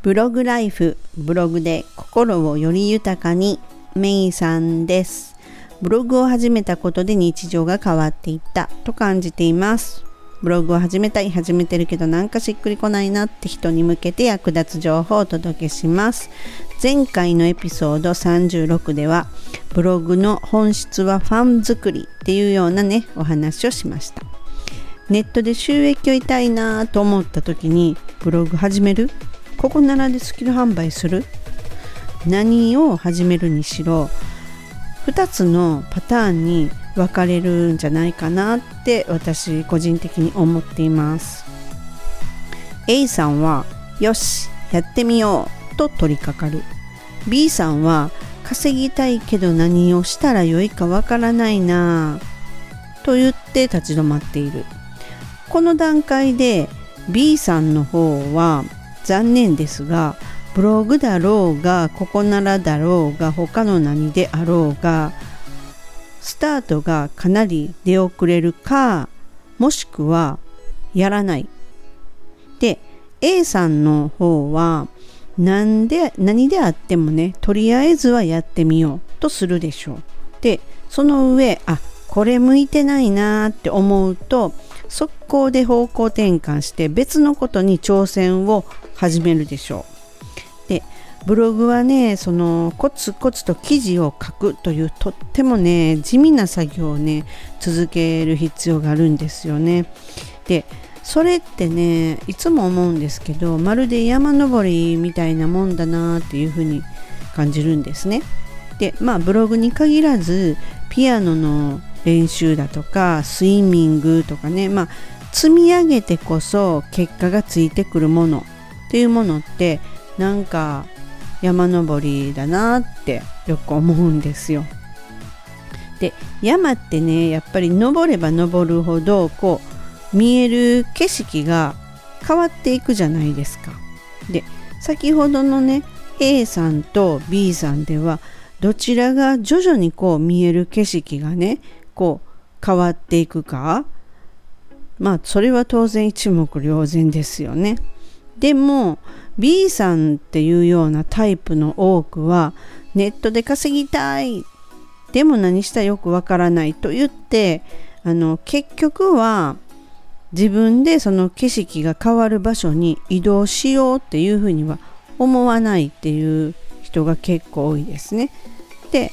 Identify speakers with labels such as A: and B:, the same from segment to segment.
A: ブログライフブログで心をより豊かにメイさんです。ブログを始めたことで日常が変わっていったと感じています。ブログを始めたい始めてるけどなんかしっくりこないなって人に向けて役立つ情報をお届けします。前回のエピソード36ではブログの本質はファン作りっていうようなねお話をしました。ネットで収益を得たいなと思った時にブログ始める？ここならでスキル販売する？何を始めるにしろ2つのパターンに分かれるんじゃないかなって私個人的に思っています。A さんはよしやってみようと取り掛かる。B さんは稼ぎたいけど何をしたらよいかわからないなと言って立ち止まっている。この段階で B さんの方は残念ですがブログだろうがここならだろうが他の何であろうがスタートがかなり出遅れるかもしくはやらない。で A さんの方は何で何であってもねとりあえずはやってみようとするでしょう。でその上あこれ向いてないなって思うと速攻で方向転換して別のことに挑戦を始めるでしょう。でブログはねそのコツコツと記事を書くというとってもね地味な作業をね続ける必要があるんですよね。でそれってねいつも思うんですけどまるで山登りみたいなもんだなっていうふうに感じるんですね。でまあブログに限らずピアノの練習だとかスイミングとかねまあ積み上げてこそ結果がついてくるものっていうものってなんか山登りだなってよく思うんですよ。で山ってねやっぱり登れば登るほどこう見える景色が変わっていくじゃないですか。で先ほどのね A さんと B さんではどちらが徐々にこう見える景色がねこう変わっていくかまあそれは当然一目瞭然ですよね。でも B さんっていうようなタイプの多くはネットで稼ぎたいでも何したらよくわからないと言ってあの結局は自分でその景色が変わる場所に移動しようっていうふうには思わないっていう人が結構多いですね。で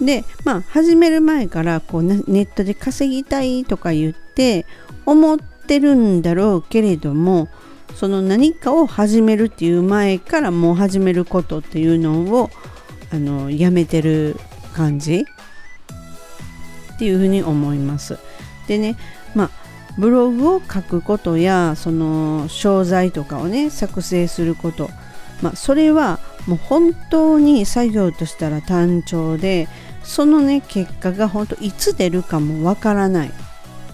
A: でまあ始める前からこうネットで稼ぎたいとか言って思ってるんだろうけれどもその何かを始めるっていう前からもう始めることっていうのをあのやめてる感じっていうふうに思います。でねまあブログを書くことやその商材とかをね作成すること、まあ、それはもう本当に作業としたら単調でそのね結果が本当いつ出るかもわからない、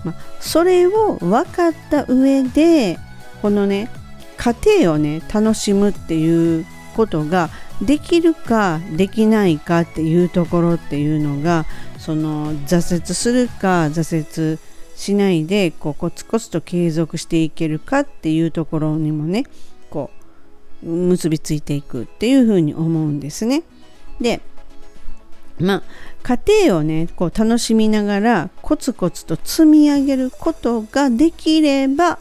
A: まあ、それを分かった上でこのね家庭をね楽しむっていうことができるかできないかっていうところっていうのがその挫折するか挫折しないでこうコツコツと継続していけるかっていうところにもね結びついていくっていうふうに思うんですね。でまあ家庭をねこう楽しみながらコツコツと積み上げることができれば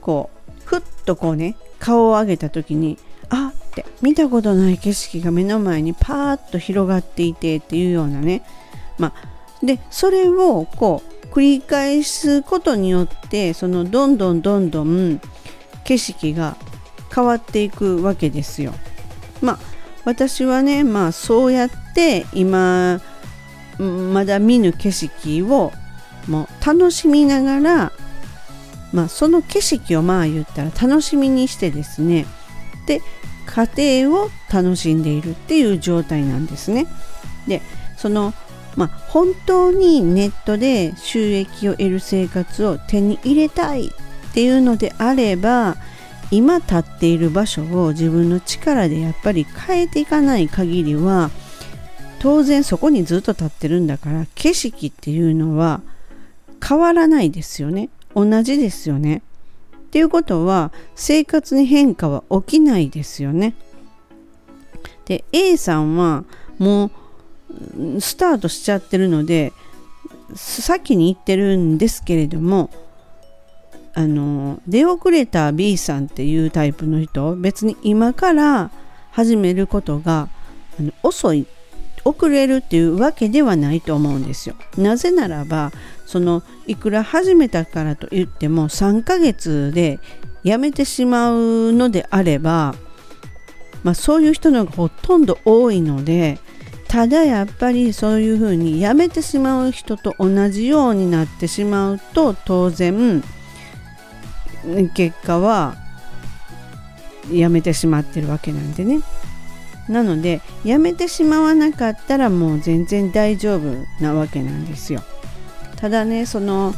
A: こうふっとこうね顔を上げた時にあって見たことない景色が目の前にパーッと広がっていてっていうようなねまあでそれをこう繰り返すことによってそのどんどんどんどん景色が変わっていくわけですよ。まあ私はねまあそうやって今まだ見ぬ景色をもう楽しみながらまあ、その景色をまあ言ったら楽しみにしてですねで家庭を楽しんでいるっていう状態なんですね。でそのまあ、本当にネットで収益を得る生活を手に入れたいっていうのであれば今立っている場所を自分の力でやっぱり変えていかない限りは当然そこにずっと立ってるんだから景色っていうのは変わらないですよね。同じですよね。っていうことは生活に変化は起きないですよね。で A さんはもうスタートしちゃってるので先に行ってるんですけれどもあの出遅れた B さんっていうタイプの人別に今から始めることがあの遅い遅れるっていうわけではないと思うんですよ。なぜならばそのいくら始めたからといっても3ヶ月でやめてしまうのであれば、まあ、そういう人のがほとんど多いのでただやっぱりそういうふうにやめてしまう人と同じようになってしまうと当然結果はやめてしまってるわけなんでね。なのでやめてしまわなかったらもう全然大丈夫なわけなんですよ。ただねその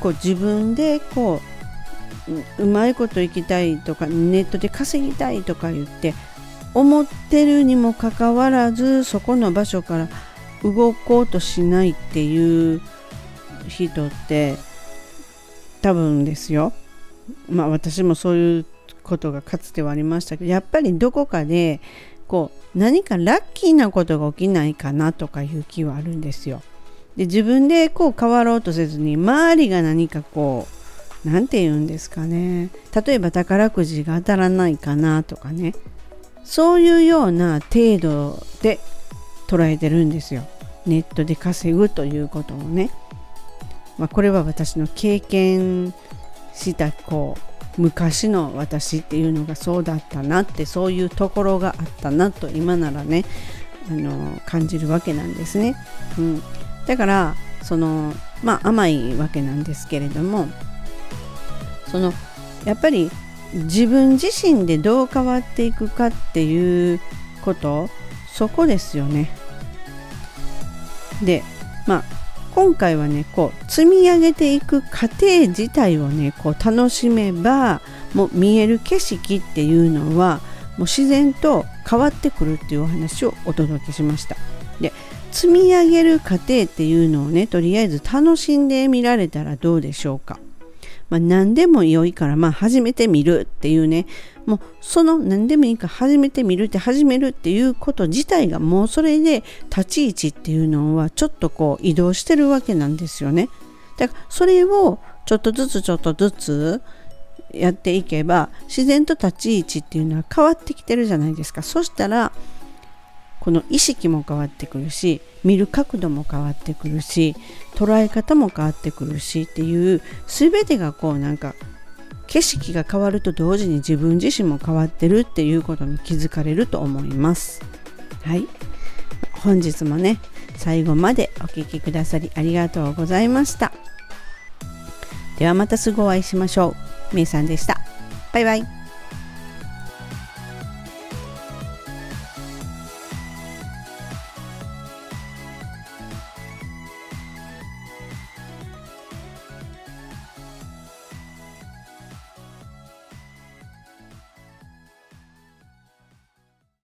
A: こう自分でこううまいこといきたいとかネットで稼ぎたいとか言って思ってるにもかかわらずそこの場所から動こうとしないっていう人って多分ですよまあ私もそういうことがかつてはありましたけどやっぱりどこかでこう何かラッキーなことが起きないかなとかいう気はあるんですよ。で自分でこう変わろうとせずに周りが何かこう何て言うんですかね例えば宝くじが当たらないかなとかねそういうような程度で捉えてるんですよ。ネットで稼ぐということをね。まあ、これは私の経験したこう昔の私っていうのがそうだったなってそういうところがあったなと今ならねあの感じるわけなんですね。うん、だからそのまあ甘いわけなんですけれどもそのやっぱり自分自身でどう変わっていくかっていうことそこですよね。でまあ今回はねこう積み上げていく過程自体をねこう楽しめばもう見える景色っていうのはもう自然と変わってくるっていうお話をお届けしました。で積み上げる過程っていうのをねとりあえず楽しんでみられたらどうでしょうか。まあ、何でも良いからまあ始めてみるっていうねもうその何でもいいから始めてみるって始めるっていうこと自体がもうそれで立ち位置っていうのはちょっとこう移動してるわけなんですよね。だからそれをちょっとずつちょっとずつやっていけば自然と立ち位置っていうのは変わってきてるじゃないですか。そしたらこの意識も変わってくるし見る角度も変わってくるし捉え方も変わってくるしっていう全てがこうなんか景色が変わると同時に自分自身も変わってるっていうことに気づかれると思います。はい。本日もね最後までお聴きくださりありがとうございました。ではまたすぐお会いしましょう。めいさんでした。バイバイ。